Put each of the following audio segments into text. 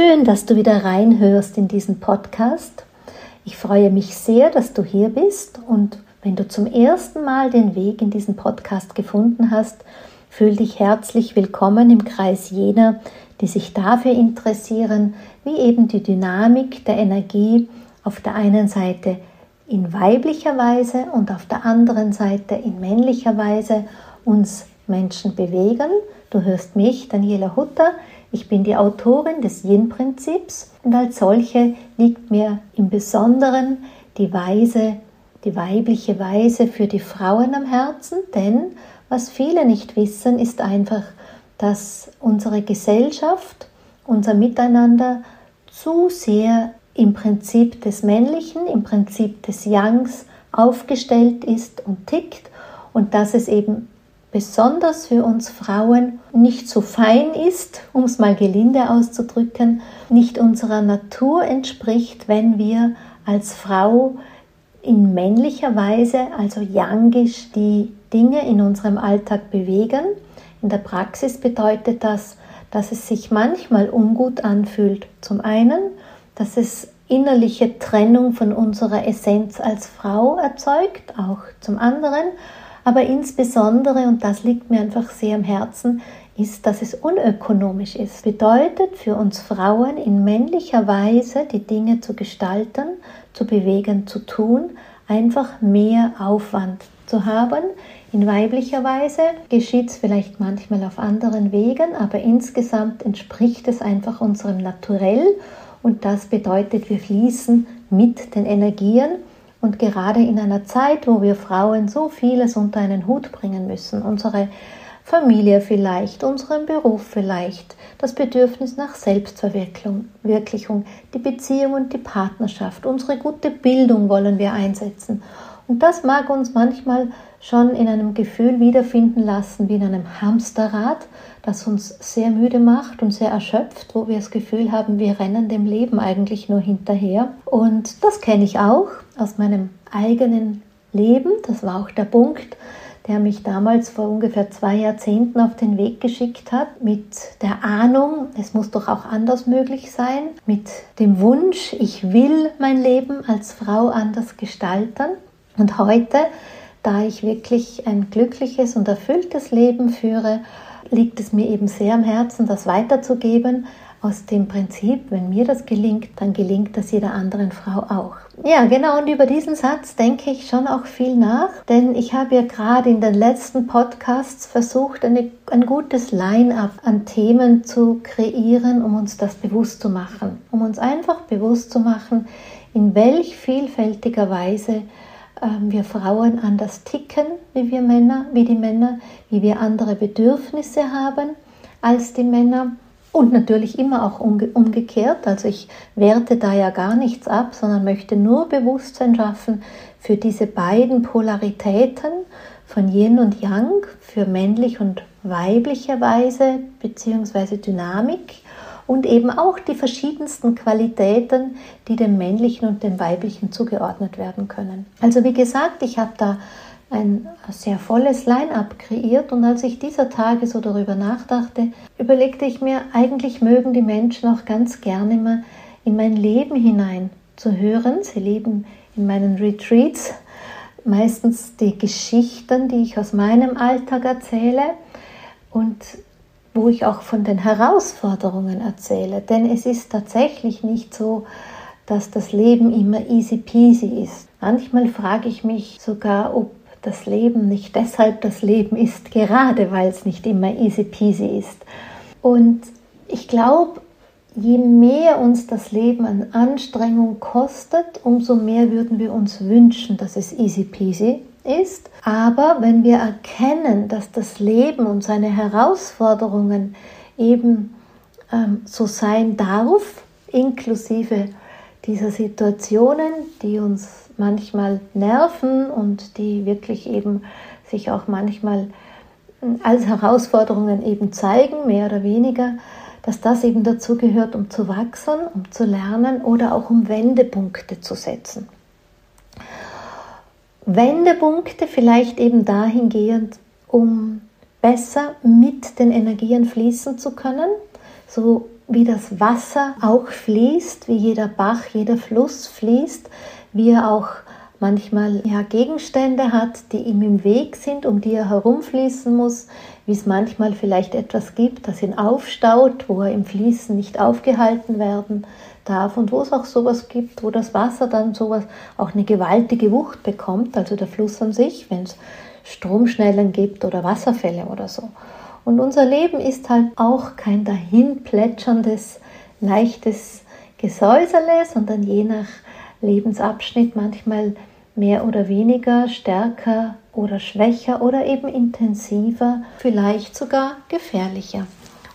schön, dass du wieder reinhörst in diesen Podcast. Ich freue mich sehr, dass du hier bist und wenn du zum ersten Mal den Weg in diesen Podcast gefunden hast, fühl dich herzlich willkommen im Kreis jener, die sich dafür interessieren, wie eben die Dynamik der Energie auf der einen Seite in weiblicher Weise und auf der anderen Seite in männlicher Weise uns Menschen bewegen. Du hörst mich, Daniela Hutter. Ich bin die Autorin des Yin-Prinzips und als solche liegt mir im Besonderen die Weise, die weibliche Weise für die Frauen am Herzen, denn was viele nicht wissen, ist einfach, dass unsere Gesellschaft, unser Miteinander zu sehr im Prinzip des Männlichen, im Prinzip des Yangs aufgestellt ist und tickt und dass es eben besonders für uns Frauen nicht so fein ist, um es mal gelinde auszudrücken, nicht unserer Natur entspricht, wenn wir als Frau in männlicher Weise, also yangisch, die Dinge in unserem Alltag bewegen. In der Praxis bedeutet das, dass es sich manchmal ungut anfühlt. Zum einen, dass es innerliche Trennung von unserer Essenz als Frau erzeugt, auch zum anderen, aber insbesondere, und das liegt mir einfach sehr am Herzen, ist, dass es unökonomisch ist. Bedeutet für uns Frauen in männlicher Weise die Dinge zu gestalten, zu bewegen, zu tun, einfach mehr Aufwand zu haben. In weiblicher Weise geschieht es vielleicht manchmal auf anderen Wegen, aber insgesamt entspricht es einfach unserem Naturell und das bedeutet, wir fließen mit den Energien und gerade in einer Zeit, wo wir Frauen so vieles unter einen Hut bringen müssen, unsere Familie vielleicht, unseren Beruf vielleicht, das Bedürfnis nach Selbstverwirklichung, die Beziehung und die Partnerschaft, unsere gute Bildung wollen wir einsetzen. Und das mag uns manchmal schon in einem Gefühl wiederfinden lassen wie in einem Hamsterrad, das uns sehr müde macht und sehr erschöpft, wo wir das Gefühl haben, wir rennen dem Leben eigentlich nur hinterher. Und das kenne ich auch aus meinem eigenen Leben. Das war auch der Punkt, der mich damals vor ungefähr zwei Jahrzehnten auf den Weg geschickt hat, mit der Ahnung, es muss doch auch anders möglich sein, mit dem Wunsch, ich will mein Leben als Frau anders gestalten. Und heute, da ich wirklich ein glückliches und erfülltes Leben führe, liegt es mir eben sehr am Herzen, das weiterzugeben, aus dem Prinzip, wenn mir das gelingt, dann gelingt das jeder anderen Frau auch. Ja, genau, und über diesen Satz denke ich schon auch viel nach, denn ich habe ja gerade in den letzten Podcasts versucht, eine, ein gutes Line-up an Themen zu kreieren, um uns das bewusst zu machen, um uns einfach bewusst zu machen, in welch vielfältiger Weise wir Frauen anders ticken wie wir Männer, wie die Männer, wie wir andere Bedürfnisse haben als die Männer und natürlich immer auch umgekehrt. Also ich werte da ja gar nichts ab, sondern möchte nur Bewusstsein schaffen für diese beiden Polaritäten von Yin und Yang, für männlich und weibliche Weise beziehungsweise Dynamik und eben auch die verschiedensten Qualitäten, die dem männlichen und dem weiblichen zugeordnet werden können. Also wie gesagt, ich habe da ein sehr volles Line-up kreiert und als ich dieser Tage so darüber nachdachte, überlegte ich mir, eigentlich mögen die Menschen auch ganz gerne immer in mein Leben hinein zu hören. Sie lieben in meinen Retreats meistens die Geschichten, die ich aus meinem Alltag erzähle und wo ich auch von den Herausforderungen erzähle. Denn es ist tatsächlich nicht so, dass das Leben immer easy peasy ist. Manchmal frage ich mich sogar, ob das Leben nicht deshalb das Leben ist, gerade weil es nicht immer easy peasy ist. Und ich glaube, je mehr uns das Leben an Anstrengung kostet, umso mehr würden wir uns wünschen, dass es easy peasy ist. Aber wenn wir erkennen, dass das Leben und seine Herausforderungen eben ähm, so sein darf, inklusive dieser Situationen, die uns manchmal nerven und die wirklich eben sich auch manchmal hm, als Herausforderungen eben zeigen, mehr oder weniger, dass das eben dazu gehört, um zu wachsen, um zu lernen oder auch um Wendepunkte zu setzen. Wendepunkte vielleicht eben dahingehend, um besser mit den Energien fließen zu können, so wie das Wasser auch fließt, wie jeder Bach, jeder Fluss fließt, wie er auch manchmal ja, Gegenstände hat, die ihm im Weg sind, um die er herumfließen muss, wie es manchmal vielleicht etwas gibt, das ihn aufstaut, wo er im Fließen nicht aufgehalten werden darf und wo es auch sowas gibt, wo das Wasser dann sowas auch eine gewaltige Wucht bekommt, also der Fluss an sich, wenn es Stromschnellen gibt oder Wasserfälle oder so. Und unser Leben ist halt auch kein dahin plätscherndes, leichtes Gesäusele, sondern je nach Lebensabschnitt manchmal mehr oder weniger, stärker oder schwächer oder eben intensiver, vielleicht sogar gefährlicher.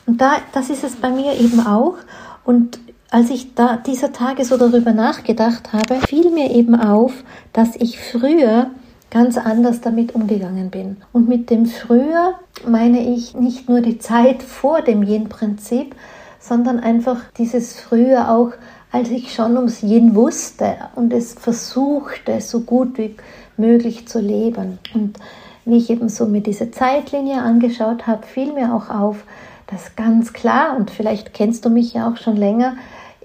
Und da, das ist es bei mir eben auch. Und als ich da dieser Tage so darüber nachgedacht habe, fiel mir eben auf, dass ich früher ganz anders damit umgegangen bin. Und mit dem früher meine ich nicht nur die Zeit vor dem Yin-Prinzip, sondern einfach dieses früher auch als ich schon ums Yin wusste und es versuchte, so gut wie möglich zu leben. Und wie ich eben so mir diese Zeitlinie angeschaut habe, fiel mir auch auf, dass ganz klar, und vielleicht kennst du mich ja auch schon länger,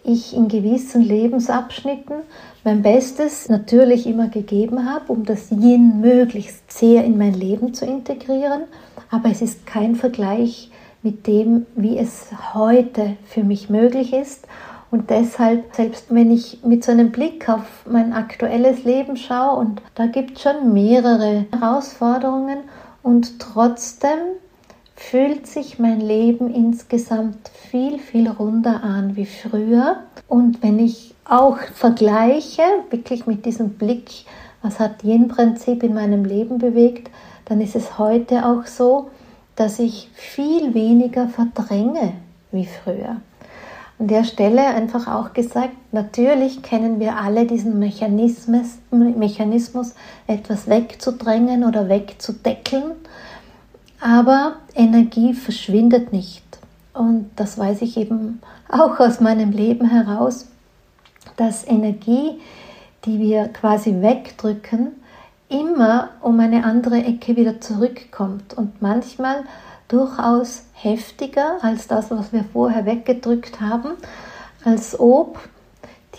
ich in gewissen Lebensabschnitten mein Bestes natürlich immer gegeben habe, um das Yin möglichst sehr in mein Leben zu integrieren. Aber es ist kein Vergleich mit dem, wie es heute für mich möglich ist. Und deshalb, selbst wenn ich mit so einem Blick auf mein aktuelles Leben schaue, und da gibt es schon mehrere Herausforderungen, und trotzdem fühlt sich mein Leben insgesamt viel, viel runder an wie früher. Und wenn ich auch vergleiche, wirklich mit diesem Blick, was hat Yin-Prinzip in meinem Leben bewegt, dann ist es heute auch so, dass ich viel weniger verdränge wie früher. An der Stelle einfach auch gesagt, natürlich kennen wir alle diesen Mechanismus, Mechanismus etwas wegzudrängen oder wegzudeckeln, aber Energie verschwindet nicht. Und das weiß ich eben auch aus meinem Leben heraus, dass Energie, die wir quasi wegdrücken, immer um eine andere Ecke wieder zurückkommt und manchmal durchaus heftiger als das, was wir vorher weggedrückt haben, als ob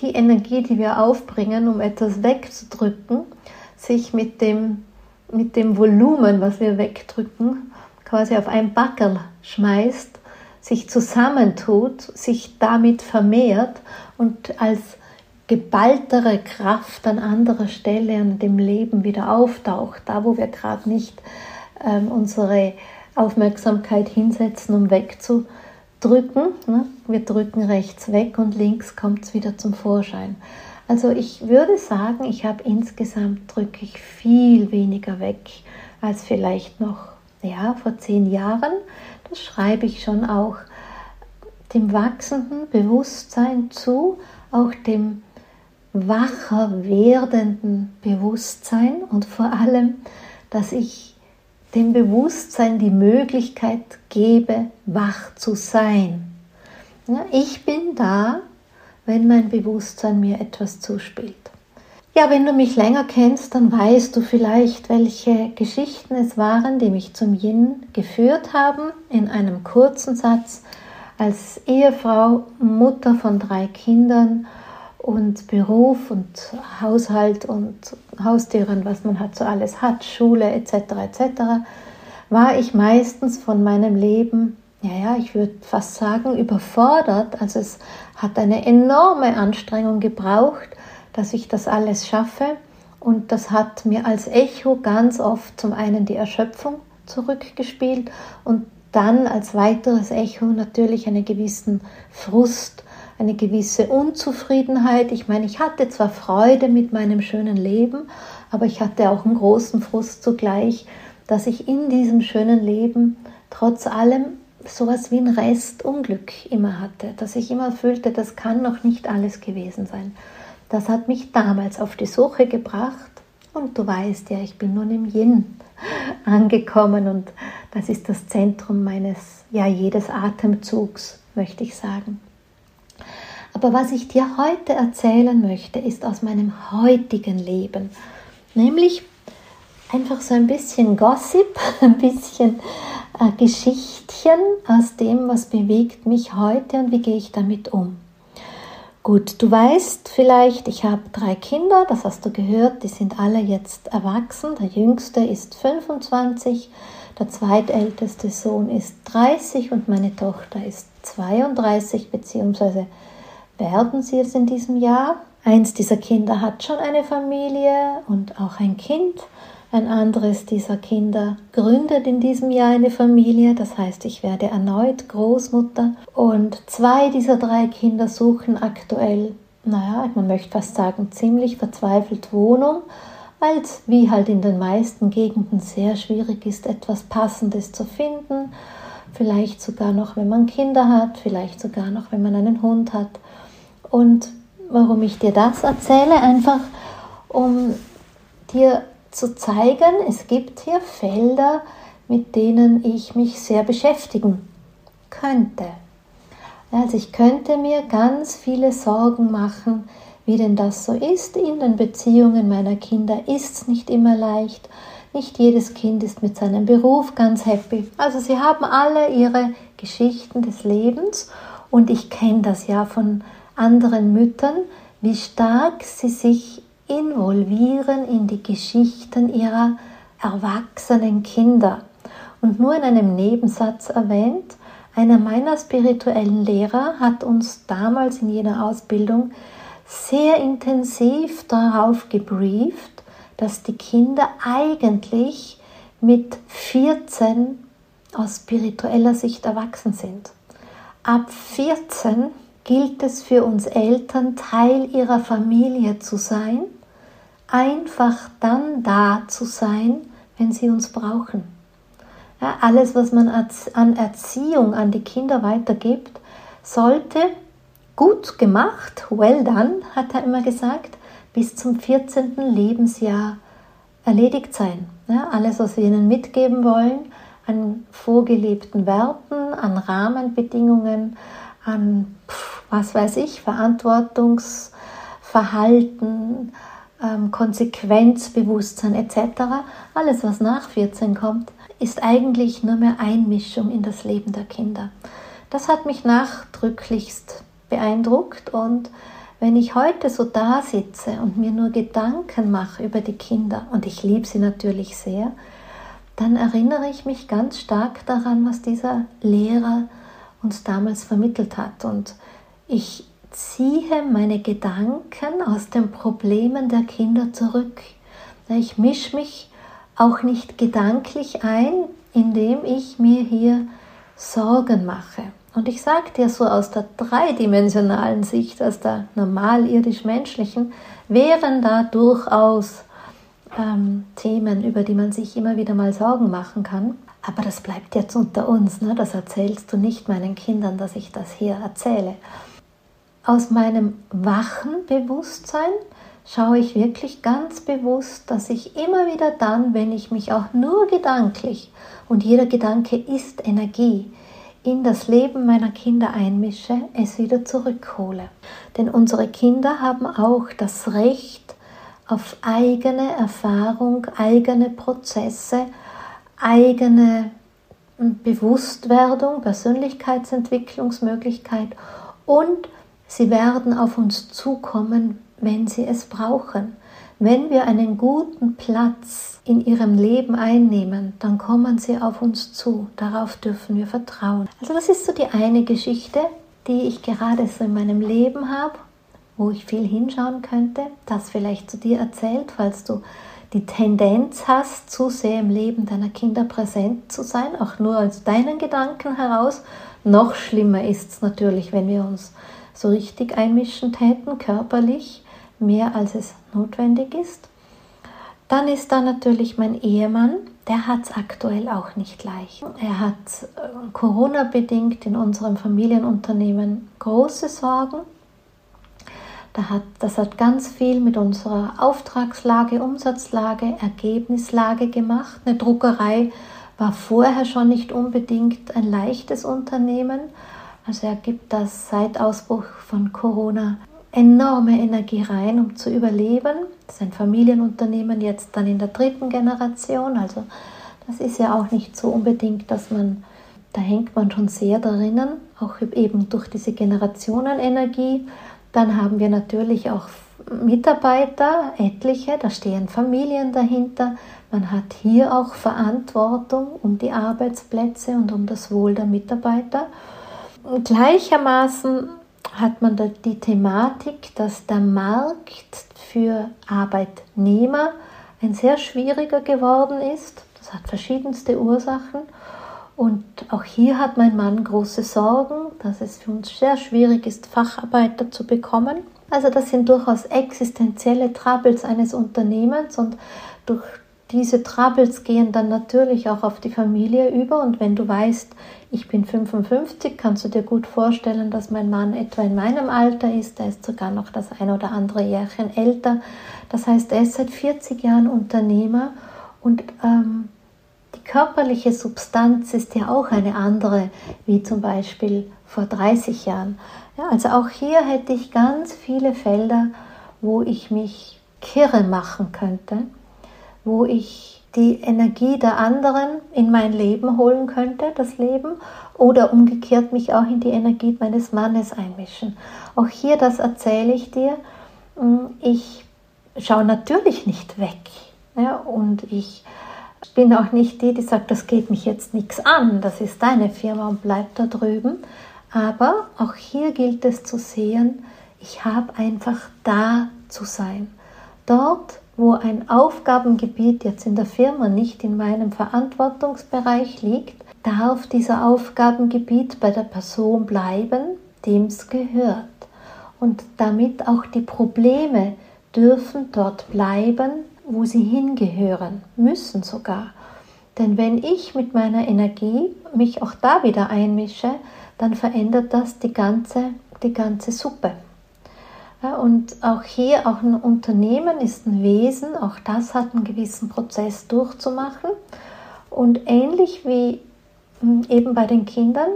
die Energie, die wir aufbringen, um etwas wegzudrücken, sich mit dem, mit dem Volumen, was wir wegdrücken, quasi auf ein Backel schmeißt, sich zusammentut, sich damit vermehrt und als geballtere Kraft an anderer Stelle an dem Leben wieder auftaucht, da wo wir gerade nicht ähm, unsere Aufmerksamkeit hinsetzen, um wegzudrücken. Ne? Wir drücken rechts weg und links kommt es wieder zum Vorschein. Also ich würde sagen, ich habe insgesamt drücke ich viel weniger weg als vielleicht noch ja, vor zehn Jahren. Das schreibe ich schon auch dem wachsenden Bewusstsein zu, auch dem wacher werdenden Bewusstsein und vor allem, dass ich dem Bewusstsein die Möglichkeit gebe, wach zu sein. Ja, ich bin da, wenn mein Bewusstsein mir etwas zuspielt. Ja, wenn du mich länger kennst, dann weißt du vielleicht, welche Geschichten es waren, die mich zum Yin geführt haben. In einem kurzen Satz als Ehefrau, Mutter von drei Kindern und Beruf und Haushalt und Haustieren, was man halt so alles hat, Schule etc. etc., war ich meistens von meinem Leben, ja, ja, ich würde fast sagen, überfordert. Also es hat eine enorme Anstrengung gebraucht, dass ich das alles schaffe. Und das hat mir als Echo ganz oft zum einen die Erschöpfung zurückgespielt und dann als weiteres Echo natürlich einen gewissen Frust eine gewisse Unzufriedenheit. Ich meine, ich hatte zwar Freude mit meinem schönen Leben, aber ich hatte auch einen großen Frust zugleich, dass ich in diesem schönen Leben trotz allem sowas wie ein Restunglück immer hatte, dass ich immer fühlte, das kann noch nicht alles gewesen sein. Das hat mich damals auf die Suche gebracht und du weißt ja, ich bin nun im Yin angekommen und das ist das Zentrum meines, ja, jedes Atemzugs, möchte ich sagen. Aber was ich dir heute erzählen möchte, ist aus meinem heutigen Leben. Nämlich einfach so ein bisschen Gossip, ein bisschen äh, Geschichtchen aus dem, was bewegt mich heute und wie gehe ich damit um. Gut, du weißt vielleicht, ich habe drei Kinder, das hast du gehört, die sind alle jetzt erwachsen. Der jüngste ist 25, der zweitälteste Sohn ist 30 und meine Tochter ist 32, beziehungsweise werden sie es in diesem Jahr. Eins dieser Kinder hat schon eine Familie und auch ein Kind. Ein anderes dieser Kinder gründet in diesem Jahr eine Familie, das heißt, ich werde erneut Großmutter. Und zwei dieser drei Kinder suchen aktuell, naja, man möchte fast sagen, ziemlich verzweifelt Wohnung, weil es wie halt in den meisten Gegenden sehr schwierig ist, etwas Passendes zu finden. Vielleicht sogar noch, wenn man Kinder hat, vielleicht sogar noch, wenn man einen Hund hat. Und warum ich dir das erzähle, einfach um dir zu zeigen, es gibt hier Felder, mit denen ich mich sehr beschäftigen könnte. Also ich könnte mir ganz viele Sorgen machen, wie denn das so ist in den Beziehungen meiner Kinder. Ist es nicht immer leicht. Nicht jedes Kind ist mit seinem Beruf ganz happy. Also sie haben alle ihre Geschichten des Lebens und ich kenne das ja von anderen Müttern, wie stark sie sich involvieren in die Geschichten ihrer erwachsenen Kinder. Und nur in einem Nebensatz erwähnt, einer meiner spirituellen Lehrer hat uns damals in jener Ausbildung sehr intensiv darauf gebrieft, dass die Kinder eigentlich mit 14 aus spiritueller Sicht erwachsen sind. Ab 14 gilt es für uns Eltern, Teil ihrer Familie zu sein einfach dann da zu sein, wenn sie uns brauchen. Ja, alles, was man an Erziehung an die Kinder weitergibt, sollte gut gemacht, well done, hat er immer gesagt, bis zum 14. Lebensjahr erledigt sein. Ja, alles, was wir ihnen mitgeben wollen, an vorgelebten Werten, an Rahmenbedingungen, an, was weiß ich, Verantwortungsverhalten, Konsequenzbewusstsein etc., alles was nach 14 kommt, ist eigentlich nur mehr Einmischung in das Leben der Kinder. Das hat mich nachdrücklichst beeindruckt und wenn ich heute so da sitze und mir nur Gedanken mache über die Kinder, und ich liebe sie natürlich sehr, dann erinnere ich mich ganz stark daran, was dieser Lehrer uns damals vermittelt hat. Und ich ziehe meine Gedanken aus den Problemen der Kinder zurück. Ich mische mich auch nicht gedanklich ein, indem ich mir hier Sorgen mache. Und ich sage dir so aus der dreidimensionalen Sicht, aus der normal irdisch-menschlichen, wären da durchaus ähm, Themen, über die man sich immer wieder mal Sorgen machen kann. Aber das bleibt jetzt unter uns, ne? das erzählst du nicht meinen Kindern, dass ich das hier erzähle aus meinem wachen Bewusstsein schaue ich wirklich ganz bewusst, dass ich immer wieder dann, wenn ich mich auch nur gedanklich, und jeder Gedanke ist Energie, in das Leben meiner Kinder einmische, es wieder zurückhole. Denn unsere Kinder haben auch das Recht auf eigene Erfahrung, eigene Prozesse, eigene Bewusstwerdung, Persönlichkeitsentwicklungsmöglichkeit und Sie werden auf uns zukommen, wenn sie es brauchen. Wenn wir einen guten Platz in ihrem Leben einnehmen, dann kommen sie auf uns zu. Darauf dürfen wir vertrauen. Also das ist so die eine Geschichte, die ich gerade so in meinem Leben habe, wo ich viel hinschauen könnte. Das vielleicht zu dir erzählt, falls du die Tendenz hast, zu sehr im Leben deiner Kinder präsent zu sein, auch nur aus deinen Gedanken heraus. Noch schlimmer ist es natürlich, wenn wir uns so richtig einmischen täten, körperlich, mehr als es notwendig ist. Dann ist da natürlich mein Ehemann, der hat es aktuell auch nicht leicht. Er hat äh, Corona-bedingt in unserem Familienunternehmen große Sorgen. das hat ganz viel mit unserer Auftragslage, Umsatzlage, Ergebnislage gemacht. Eine Druckerei war vorher schon nicht unbedingt ein leichtes Unternehmen, also er gibt das seit Ausbruch von Corona enorme Energie rein, um zu überleben. Das ist ein Familienunternehmen jetzt dann in der dritten Generation. Also Das ist ja auch nicht so unbedingt, dass man, da hängt man schon sehr drinnen, auch eben durch diese Generationenenergie. Dann haben wir natürlich auch Mitarbeiter, etliche, da stehen Familien dahinter. Man hat hier auch Verantwortung um die Arbeitsplätze und um das Wohl der Mitarbeiter. Und gleichermaßen hat man da die Thematik, dass der Markt für Arbeitnehmer ein sehr schwieriger geworden ist. Das hat verschiedenste Ursachen. Und auch hier hat mein Mann große Sorgen, dass es für uns sehr schwierig ist, Facharbeiter zu bekommen. Also das sind durchaus existenzielle Troubles eines Unternehmens und durch diese Troubles gehen dann natürlich auch auf die Familie über und wenn du weißt, ich bin 55, kannst du dir gut vorstellen, dass mein Mann etwa in meinem Alter ist, er ist sogar noch das ein oder andere Jährchen älter. Das heißt, er ist seit 40 Jahren Unternehmer und ähm, die körperliche Substanz ist ja auch eine andere, wie zum Beispiel vor 30 Jahren. Ja, also auch hier hätte ich ganz viele Felder, wo ich mich kirre machen könnte, wo ich die Energie der anderen in mein Leben holen könnte, das Leben, oder umgekehrt mich auch in die Energie meines Mannes einmischen. Auch hier, das erzähle ich dir, hm, ich schaue natürlich nicht weg. Ja, und ich bin auch nicht die, die sagt, das geht mich jetzt nichts an, das ist deine Firma und bleib da drüben, aber auch hier gilt es zu sehen, ich habe einfach da zu sein. Dort, wo ein Aufgabengebiet jetzt in der Firma nicht in meinem Verantwortungsbereich liegt, darf dieser Aufgabengebiet bei der Person bleiben, dem es gehört. Und damit auch die Probleme dürfen dort bleiben, wo sie hingehören, müssen sogar. Denn wenn ich mit meiner Energie mich auch da wieder einmische, dann verändert das die ganze, die ganze Suppe. Ja, und auch hier, auch ein Unternehmen ist ein Wesen, auch das hat einen gewissen Prozess durchzumachen. Und ähnlich wie hm, eben bei den Kindern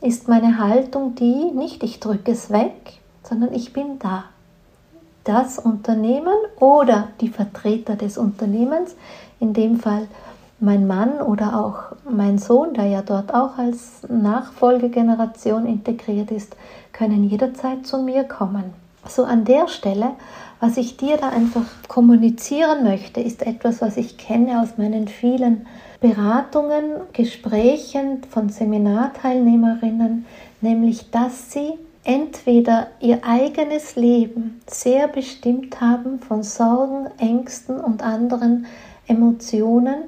ist meine Haltung die, nicht ich drücke es weg, sondern ich bin da. Das Unternehmen oder die Vertreter des Unternehmens, in dem Fall mein Mann oder auch mein Sohn, der ja dort auch als Nachfolgegeneration integriert ist, können jederzeit zu mir kommen. So an der Stelle, was ich dir da einfach kommunizieren möchte, ist etwas, was ich kenne aus meinen vielen Beratungen, Gesprächen von Seminarteilnehmerinnen, nämlich dass sie entweder ihr eigenes Leben sehr bestimmt haben von Sorgen, Ängsten und anderen Emotionen,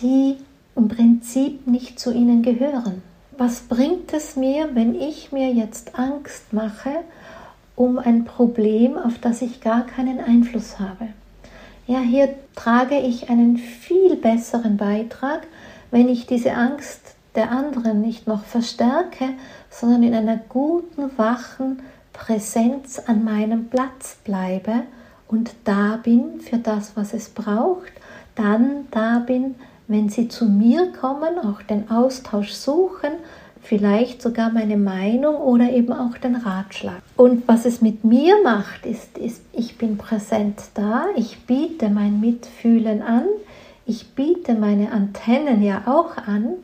die im Prinzip nicht zu ihnen gehören. Was bringt es mir, wenn ich mir jetzt Angst mache um ein Problem, auf das ich gar keinen Einfluss habe? Ja, hier trage ich einen viel besseren Beitrag, wenn ich diese Angst der anderen nicht noch verstärke, sondern in einer guten, wachen Präsenz an meinem Platz bleibe und da bin für das, was es braucht, dann da bin, wenn sie zu mir kommen, auch den Austausch suchen, vielleicht sogar meine Meinung oder eben auch den Ratschlag. Und was es mit mir macht, ist, ist, ich bin präsent da, ich biete mein Mitfühlen an, ich biete meine Antennen ja auch an,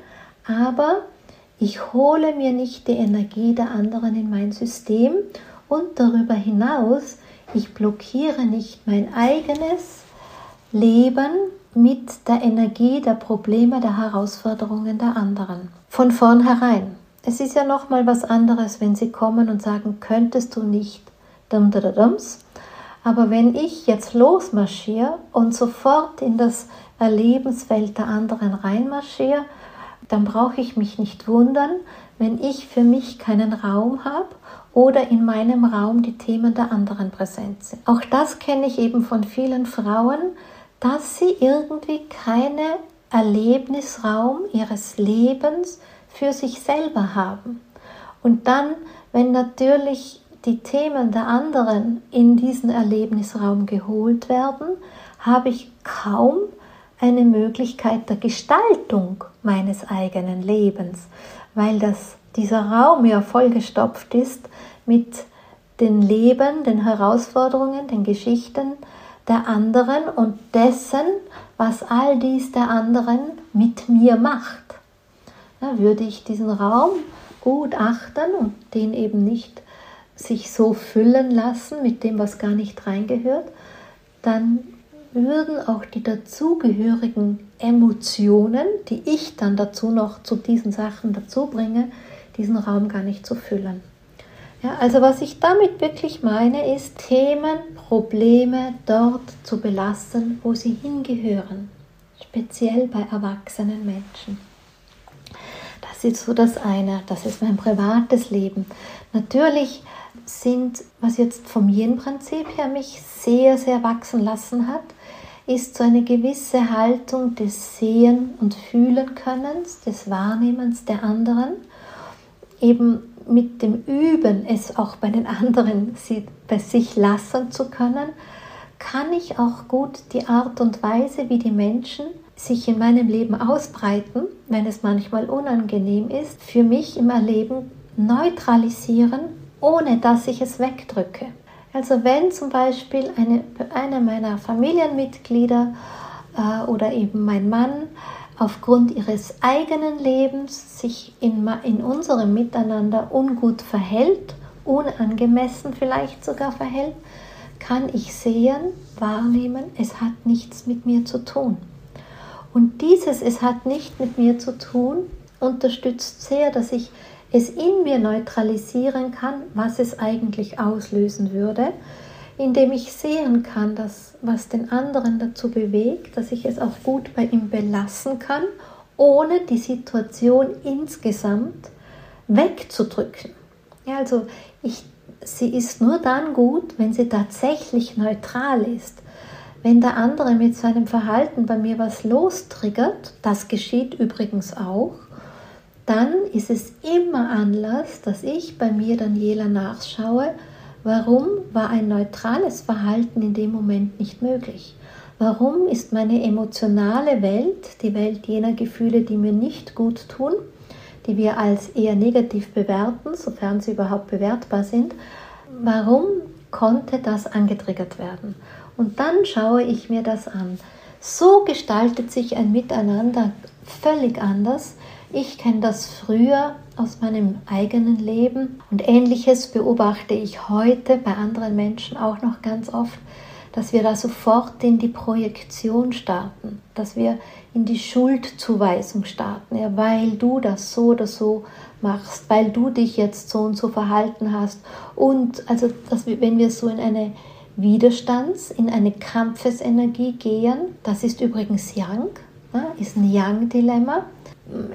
aber ich hole mir nicht die Energie der anderen in mein System und darüber hinaus, ich blockiere nicht mein eigenes Leben mit der Energie der Probleme, der Herausforderungen der anderen. Von vornherein. Es ist ja noch mal was anderes, wenn sie kommen und sagen, könntest du nicht dum, dum, dums. Aber wenn ich jetzt losmarschiere und sofort in das Erlebensfeld der anderen reinmarschiere, dann brauche ich mich nicht wundern, wenn ich für mich keinen Raum habe oder in meinem Raum die Themen der anderen präsent sind. Auch das kenne ich eben von vielen Frauen, dass sie irgendwie keinen Erlebnisraum ihres Lebens für sich selber haben. Und dann, wenn natürlich die Themen der anderen in diesen Erlebnisraum geholt werden, habe ich kaum eine Möglichkeit der Gestaltung meines eigenen Lebens, weil das, dieser Raum ja vollgestopft ist mit den Leben, den Herausforderungen, den Geschichten der anderen und dessen, was all dies der anderen mit mir macht. Ja, würde ich diesen Raum gut achten und den eben nicht sich so füllen lassen mit dem, was gar nicht reingehört, dann würden auch die dazugehörigen Emotionen, die ich dann dazu noch zu diesen Sachen dazu bringe, diesen Raum gar nicht zu füllen. Ja, also was ich damit wirklich meine, ist Themen, Probleme dort zu belassen, wo sie hingehören, speziell bei erwachsenen Menschen. Das ist so das eine, das ist mein privates Leben. Natürlich sind, was jetzt vom Yin-Prinzip her mich sehr, sehr wachsen lassen hat, ist so eine gewisse Haltung des Sehen und Fühlen Könnens, des Wahrnehmens der anderen, eben mit dem Üben, es auch bei den anderen bei sich lassen zu können, kann ich auch gut die Art und Weise, wie die Menschen sich in meinem Leben ausbreiten, wenn es manchmal unangenehm ist, für mich im Erleben neutralisieren, ohne dass ich es wegdrücke. Also wenn zum Beispiel eine, eine meiner Familienmitglieder äh, oder eben mein Mann aufgrund ihres eigenen Lebens sich in, in unserem Miteinander ungut verhält, unangemessen vielleicht sogar verhält, kann ich sehen, wahrnehmen, es hat nichts mit mir zu tun. Und dieses Es hat nicht mit mir zu tun unterstützt sehr, dass ich es in mir neutralisieren kann, was es eigentlich auslösen würde, indem ich sehen kann, dass was den anderen dazu bewegt, dass ich es auch gut bei ihm belassen kann, ohne die Situation insgesamt wegzudrücken. Ja, also ich, sie ist nur dann gut, wenn sie tatsächlich neutral ist. Wenn der andere mit seinem Verhalten bei mir was lostriggert, das geschieht übrigens auch, dann ist es immer Anlass, dass ich bei mir Daniela nachschaue, warum war ein neutrales Verhalten in dem Moment nicht möglich? Warum ist meine emotionale Welt, die Welt jener Gefühle, die mir nicht gut tun, die wir als eher negativ bewerten, sofern sie überhaupt bewertbar sind, warum konnte das angetriggert werden? Und dann schaue ich mir das an. So gestaltet sich ein Miteinander völlig anders, ich kenne das früher aus meinem eigenen Leben und ähnliches beobachte ich heute bei anderen Menschen auch noch ganz oft, dass wir da sofort in die Projektion starten, dass wir in die Schuldzuweisung starten, ja, weil du das so oder so machst, weil du dich jetzt so und so verhalten hast. Und also dass wir, wenn wir so in eine Widerstands, in eine Kampfesenergie gehen, das ist übrigens Yang, ne, ist ein Yang-Dilemma,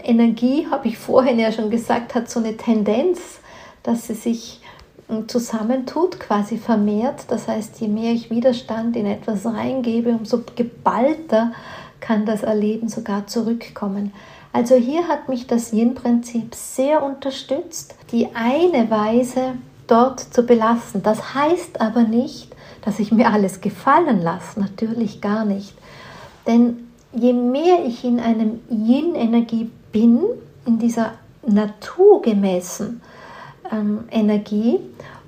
Energie, habe ich vorhin ja schon gesagt, hat so eine Tendenz, dass sie sich hm, zusammentut, quasi vermehrt. Das heißt, je mehr ich Widerstand in etwas reingebe, umso geballter kann das Erleben sogar zurückkommen. Also hier hat mich das Yin-Prinzip sehr unterstützt, die eine Weise dort zu belassen. Das heißt aber nicht, dass ich mir alles gefallen lasse, natürlich gar nicht. Denn je mehr ich in einem Yin-Energie bin, in dieser naturgemäßen ähm, Energie,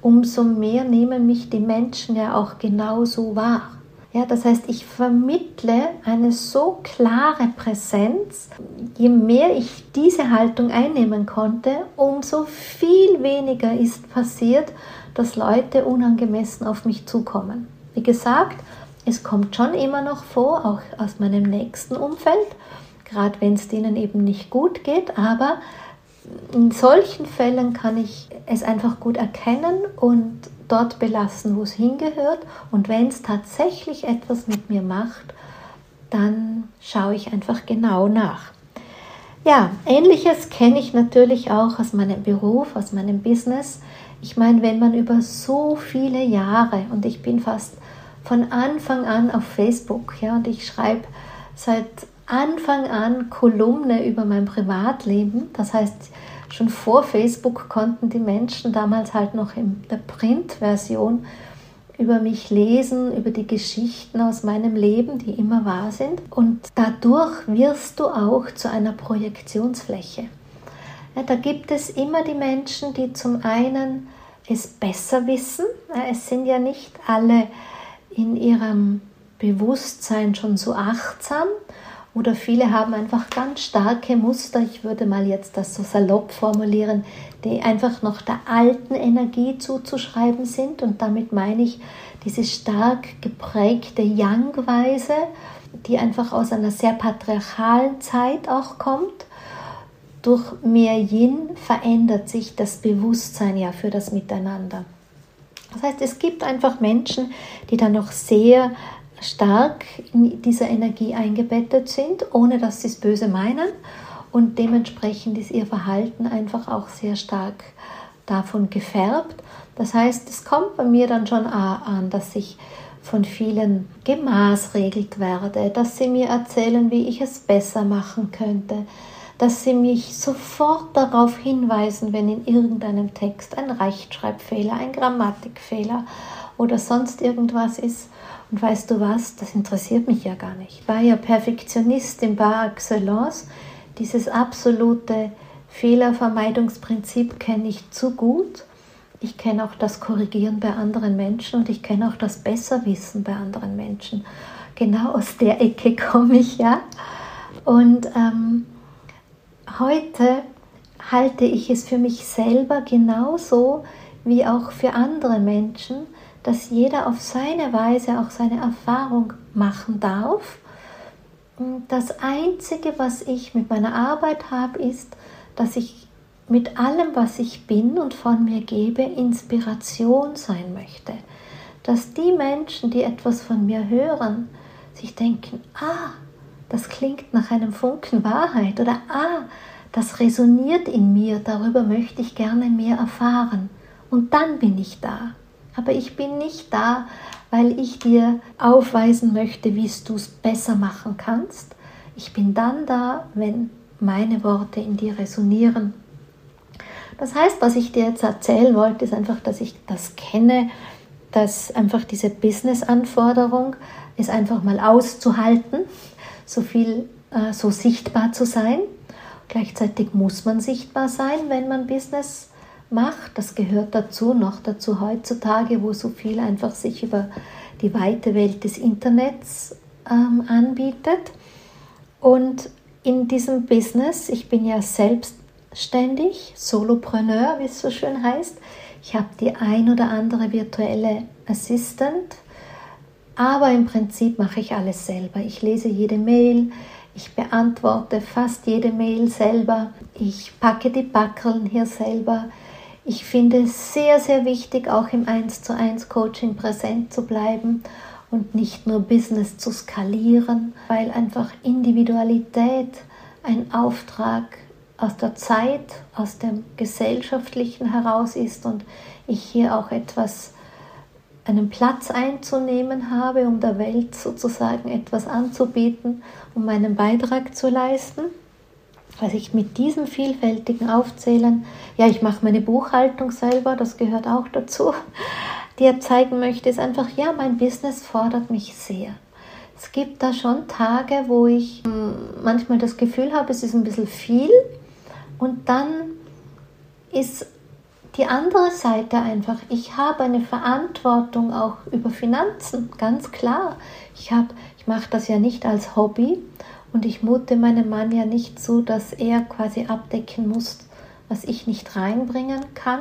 umso mehr nehmen mich die Menschen ja auch genauso wahr. Ja, das heißt, ich vermittle eine so klare Präsenz. Je mehr ich diese Haltung einnehmen konnte, umso viel weniger ist passiert, dass Leute unangemessen auf mich zukommen. Wie gesagt, es kommt schon immer noch vor, auch aus meinem nächsten Umfeld, gerade wenn es denen eben nicht gut geht, aber in solchen Fällen kann ich es einfach gut erkennen und dort belassen, wo es hingehört. Und wenn es tatsächlich etwas mit mir macht, dann schaue ich einfach genau nach. Ja, ähnliches kenne ich natürlich auch aus meinem Beruf, aus meinem Business. Ich meine, wenn man über so viele Jahre, und ich bin fast von Anfang an auf Facebook. Ja, und ich schreibe seit Anfang an Kolumne über mein Privatleben. Das heißt, schon vor Facebook konnten die Menschen damals halt noch in der Printversion über mich lesen, über die Geschichten aus meinem Leben, die immer wahr sind. Und dadurch wirst du auch zu einer Projektionsfläche. Ja, da gibt es immer die Menschen, die zum einen es besser wissen. Ja, es sind ja nicht alle in ihrem Bewusstsein schon so achtsam oder viele haben einfach ganz starke Muster, ich würde mal jetzt das so salopp formulieren, die einfach noch der alten Energie zuzuschreiben sind. Und damit meine ich diese stark geprägte Yang-Weise, die einfach aus einer sehr patriarchalen Zeit auch kommt. Durch mehr Yin verändert sich das Bewusstsein ja für das Miteinander. Das heißt, es gibt einfach Menschen, die dann noch sehr stark in dieser Energie eingebettet sind, ohne dass sie es böse meinen. Und dementsprechend ist ihr Verhalten einfach auch sehr stark davon gefärbt. Das heißt, es kommt bei mir dann schon an, dass ich von vielen gemaßregelt werde, dass sie mir erzählen, wie ich es besser machen könnte, dass sie mich sofort darauf hinweisen, wenn in irgendeinem Text ein Rechtschreibfehler, ein Grammatikfehler oder sonst irgendwas ist. Und weißt du was, das interessiert mich ja gar nicht. Ich war ja Perfektionistin par excellence. Dieses absolute Fehlervermeidungsprinzip kenne ich zu gut. Ich kenne auch das Korrigieren bei anderen Menschen und ich kenne auch das Besserwissen bei anderen Menschen. Genau aus der Ecke komme ich ja. Und ähm, heute halte ich es für mich selber genauso wie auch für andere Menschen, dass jeder auf seine Weise auch seine Erfahrung machen darf. Das Einzige, was ich mit meiner Arbeit habe, ist, dass ich mit allem, was ich bin und von mir gebe, Inspiration sein möchte. Dass die Menschen, die etwas von mir hören, sich denken, ah, das klingt nach einem Funken Wahrheit oder ah, das resoniert in mir, darüber möchte ich gerne mehr erfahren. Und dann bin ich da. Aber ich bin nicht da, weil ich dir aufweisen möchte, wie du es besser machen kannst. Ich bin dann da, wenn meine Worte in dir resonieren. Das heißt, was ich dir jetzt erzählen wollte, ist einfach, dass ich das kenne, dass einfach diese Business-Anforderung ist einfach mal auszuhalten, so viel, äh, so sichtbar zu sein. Gleichzeitig muss man sichtbar sein, wenn man Business macht. Das gehört dazu, noch dazu heutzutage, wo so viel einfach sich über die weite Welt des Internets ähm, anbietet. Und in diesem Business, ich bin ja selbstständig, Solopreneur, wie es so schön heißt. Ich habe die ein oder andere virtuelle Assistant, aber im Prinzip mache ich alles selber. Ich lese jede Mail, ich beantworte fast jede Mail selber, ich packe die Backeln hier selber, ich finde es sehr, sehr wichtig, auch im 1 zu 1 Coaching präsent zu bleiben und nicht nur Business zu skalieren, weil einfach Individualität ein Auftrag aus der Zeit, aus dem Gesellschaftlichen heraus ist und ich hier auch etwas, einen Platz einzunehmen habe, um der Welt sozusagen etwas anzubieten, um meinen Beitrag zu leisten was ich mit diesem vielfältigen Aufzählen, ja, ich mache meine Buchhaltung selber, das gehört auch dazu, dir zeigen möchte, ist einfach, ja, mein Business fordert mich sehr. Es gibt da schon Tage, wo ich hm, manchmal das Gefühl habe, es ist ein bisschen viel und dann ist die andere Seite einfach, ich habe eine Verantwortung auch über Finanzen, ganz klar. Ich, ich mache das ja nicht als Hobby und ich mute meinem Mann ja nicht zu, dass er quasi abdecken muss, was ich nicht reinbringen kann.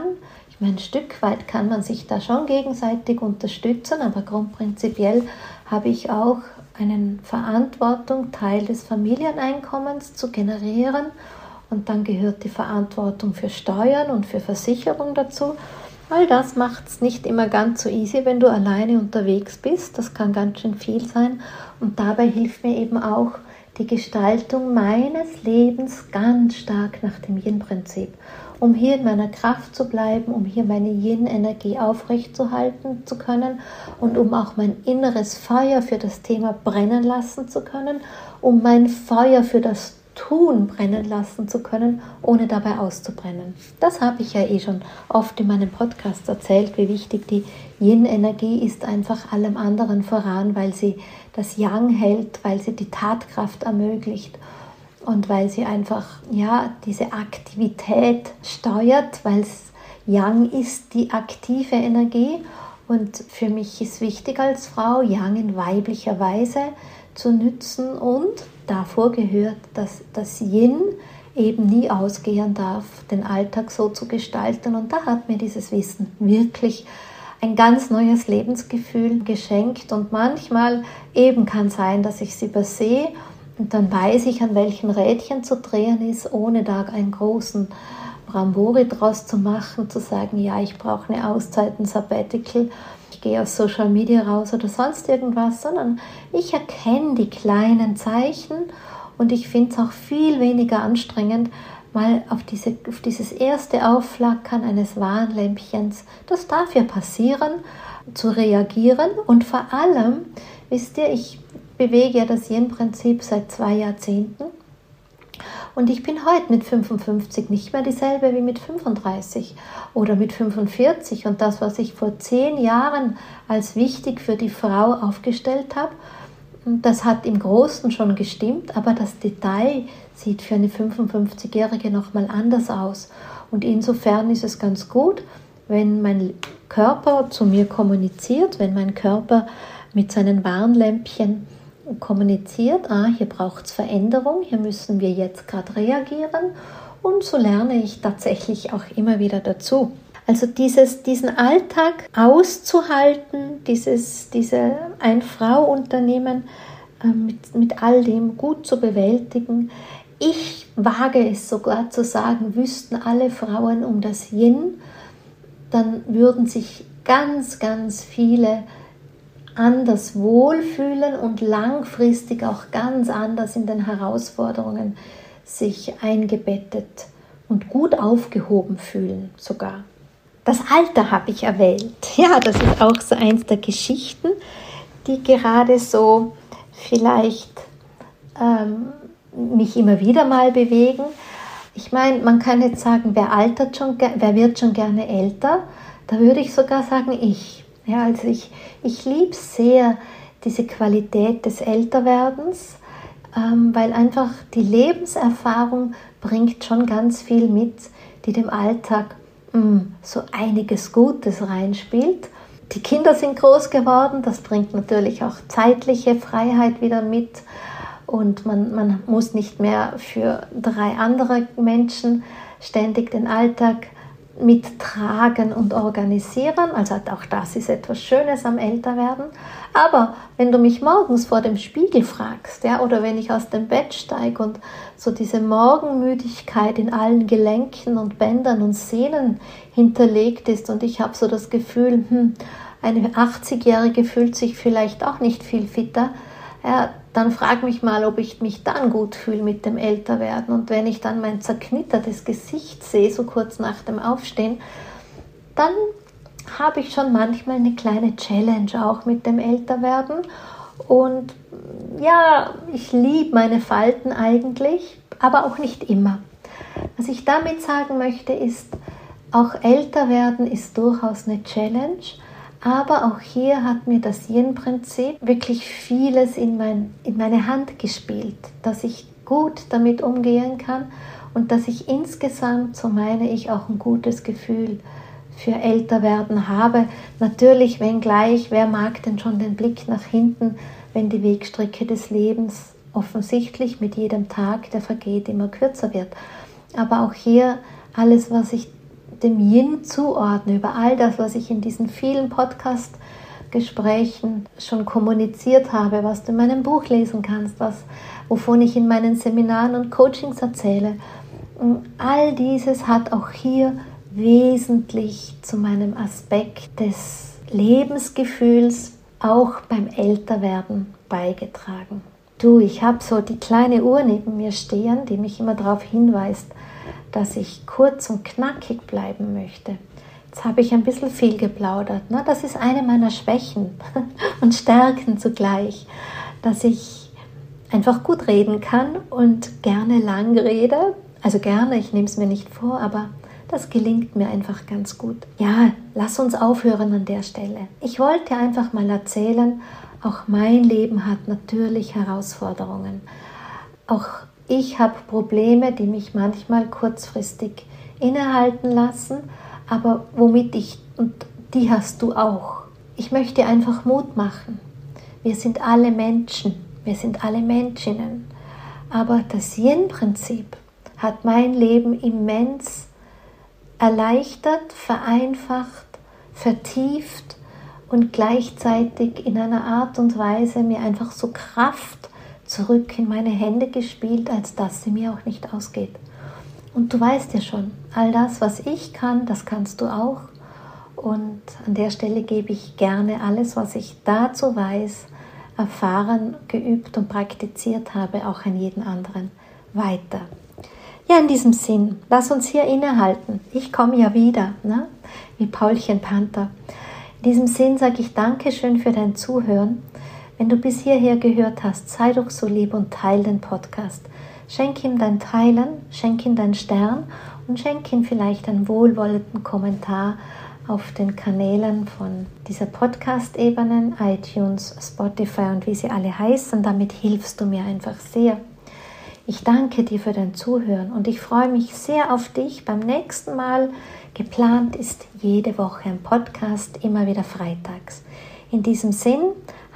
Ich meine, ein Stück weit kann man sich da schon gegenseitig unterstützen, aber grundprinzipiell habe ich auch eine Verantwortung, Teil des Familieneinkommens zu generieren. Und dann gehört die Verantwortung für Steuern und für Versicherung dazu. All das macht es nicht immer ganz so easy, wenn du alleine unterwegs bist. Das kann ganz schön viel sein. Und dabei hilft mir eben auch die Gestaltung meines Lebens ganz stark nach dem Yin-Prinzip, um hier in meiner Kraft zu bleiben, um hier meine Yin-Energie aufrechtzuerhalten zu können und um auch mein inneres Feuer für das Thema brennen lassen zu können, um mein Feuer für das Tun brennen lassen zu können, ohne dabei auszubrennen. Das habe ich ja eh schon oft in meinem Podcast erzählt, wie wichtig die Yin-Energie ist einfach allem anderen voran, weil sie das Yang hält, weil sie die Tatkraft ermöglicht und weil sie einfach ja diese Aktivität steuert, weil Yang ist die aktive Energie Und für mich ist wichtig als Frau, Yang in weiblicher Weise zu nützen und davor gehört, dass das Yin eben nie ausgehen darf, den Alltag so zu gestalten. Und da hat mir dieses Wissen wirklich ein ganz neues Lebensgefühl geschenkt. Und manchmal eben kann sein, dass ich es übersehe und dann weiß ich, an welchen Rädchen zu drehen ist, ohne da einen großen Brambori draus zu machen, zu sagen, ja, ich brauche eine Auszeit, ein Sabbatical, gehe aus Social Media raus oder sonst irgendwas, sondern ich erkenne die kleinen Zeichen und ich finde es auch viel weniger anstrengend, mal auf, diese, auf dieses erste Aufflackern eines Warnlämpchens, das darf ja passieren, zu reagieren. Und vor allem, wisst ihr, ich bewege ja das Yin-Prinzip seit zwei Jahrzehnten und ich bin heute mit 55 nicht mehr dieselbe wie mit 35 oder mit 45. Und das, was ich vor zehn Jahren als wichtig für die Frau aufgestellt habe, das hat im Großen schon gestimmt, aber das Detail sieht für eine 55-Jährige nochmal anders aus. Und insofern ist es ganz gut, wenn mein Körper zu mir kommuniziert, wenn mein Körper mit seinen Warnlämpchen kommuniziert, ah, hier braucht es Veränderung, hier müssen wir jetzt gerade reagieren und so lerne ich tatsächlich auch immer wieder dazu. Also dieses, diesen Alltag auszuhalten, dieses, diese Ein-Frau-Unternehmen äh, mit, mit all dem gut zu bewältigen. Ich wage es sogar zu sagen, wüssten alle Frauen um das Yin, dann würden sich ganz, ganz viele anders wohlfühlen und langfristig auch ganz anders in den Herausforderungen sich eingebettet und gut aufgehoben fühlen sogar. Das Alter habe ich erwähnt. Ja, das ist auch so eins der Geschichten, die gerade so vielleicht ähm, mich immer wieder mal bewegen. Ich meine, man kann jetzt sagen, wer altert schon, wer wird schon gerne älter? Da würde ich sogar sagen, ich. Ja, also ich, ich liebe sehr diese Qualität des Älterwerdens, ähm, weil einfach die Lebenserfahrung bringt schon ganz viel mit, die dem Alltag mh, mm, so einiges Gutes reinspielt. Die Kinder sind groß geworden, das bringt natürlich auch zeitliche Freiheit wieder mit und man, man muss nicht mehr für drei andere Menschen ständig den Alltag mittragen und organisieren. Also auch das ist etwas Schönes am Älterwerden. Aber wenn du mich morgens vor dem Spiegel fragst, ja, oder wenn ich aus dem Bett steige und so diese Morgenmüdigkeit in allen Gelenken und Bändern und Sehnen hinterlegt ist und ich habe so das Gefühl, hm, eine 80-Jährige fühlt sich vielleicht auch nicht viel fitter, ja, dann frag mich mal, ob ich mich dann gut fühle mit dem Älterwerden. Und wenn ich dann mein zerknittertes Gesicht sehe, so kurz nach dem Aufstehen, dann habe ich schon manchmal eine kleine Challenge auch mit dem Älterwerden. Und ja, ich liebe meine Falten eigentlich, aber auch nicht immer. Was ich damit sagen möchte, ist, auch älter werden ist durchaus eine Challenge. Aber auch hier hat mir das Yin-Prinzip wirklich vieles in, mein, in meine Hand gespielt, dass ich gut damit umgehen kann und dass ich insgesamt, so meine ich, auch ein gutes Gefühl für Älterwerden habe. Natürlich, wenngleich, wer mag denn schon den Blick nach hinten, wenn die Wegstrecke des Lebens offensichtlich mit jedem Tag, der vergeht, immer kürzer wird. Aber auch hier alles, was ich dem Yin zuordne, über all das, was ich in diesen vielen Podcast-Gesprächen schon kommuniziert habe, was du in meinem Buch lesen kannst, was, wovon ich in meinen Seminaren und Coachings erzähle. All dieses hat auch hier wesentlich zu meinem Aspekt des Lebensgefühls auch beim Älterwerden beigetragen. Du, ich habe so die kleine Uhr neben mir stehen, die mich immer darauf hinweist, dass ich kurz und knackig bleiben möchte. Jetzt habe ich ein bisschen viel geplaudert. Ne? Das ist eine meiner Schwächen und Stärken zugleich, dass ich einfach gut reden kann und gerne lang rede. Also gerne, ich nehme es mir nicht vor, aber das gelingt mir einfach ganz gut. Ja, lass uns aufhören an der Stelle. Ich wollte einfach mal erzählen, auch mein Leben hat natürlich Herausforderungen. Auch ich habe Probleme, die mich manchmal kurzfristig innehalten lassen, aber womit ich, und die hast du auch, ich möchte einfach Mut machen. Wir sind alle Menschen, wir sind alle Menschinnen. Aber das Yin-Prinzip hat mein Leben immens erleichtert, vereinfacht, vertieft und gleichzeitig in einer Art und Weise mir einfach so Kraft zurück in meine Hände gespielt, als dass sie mir auch nicht ausgeht. Und du weißt ja schon, all das, was ich kann, das kannst du auch. Und an der Stelle gebe ich gerne alles, was ich dazu weiß, erfahren, geübt und praktiziert habe, auch an jeden anderen weiter. Ja, in diesem Sinn, lass uns hier innehalten. Ich komme ja wieder, ne? wie Paulchen Panther. In diesem Sinn sage ich Dankeschön für dein Zuhören. Wenn du bis hierher gehört hast, sei doch so lieb und teile den Podcast. Schenk ihm dein Teilen, schenk ihm dein Stern und schenk ihm vielleicht einen wohlwollenden Kommentar auf den Kanälen von dieser Podcast-Ebenen, iTunes, Spotify und wie sie alle heißen. Damit hilfst du mir einfach sehr. Ich danke dir für dein Zuhören und ich freue mich sehr auf dich beim nächsten Mal. Geplant ist jede Woche ein Podcast, immer wieder freitags. In diesem Sinn,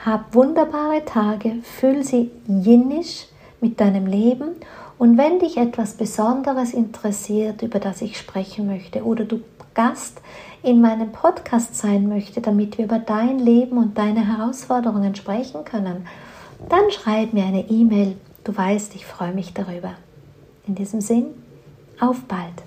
hab wunderbare Tage, fühl sie jinnisch mit deinem Leben und wenn dich etwas Besonderes interessiert, über das ich sprechen möchte oder du Gast in meinem Podcast sein möchte, damit wir über dein Leben und deine Herausforderungen sprechen können, dann schreib mir eine E-Mail. Du weißt, ich freue mich darüber. In diesem Sinn, auf bald.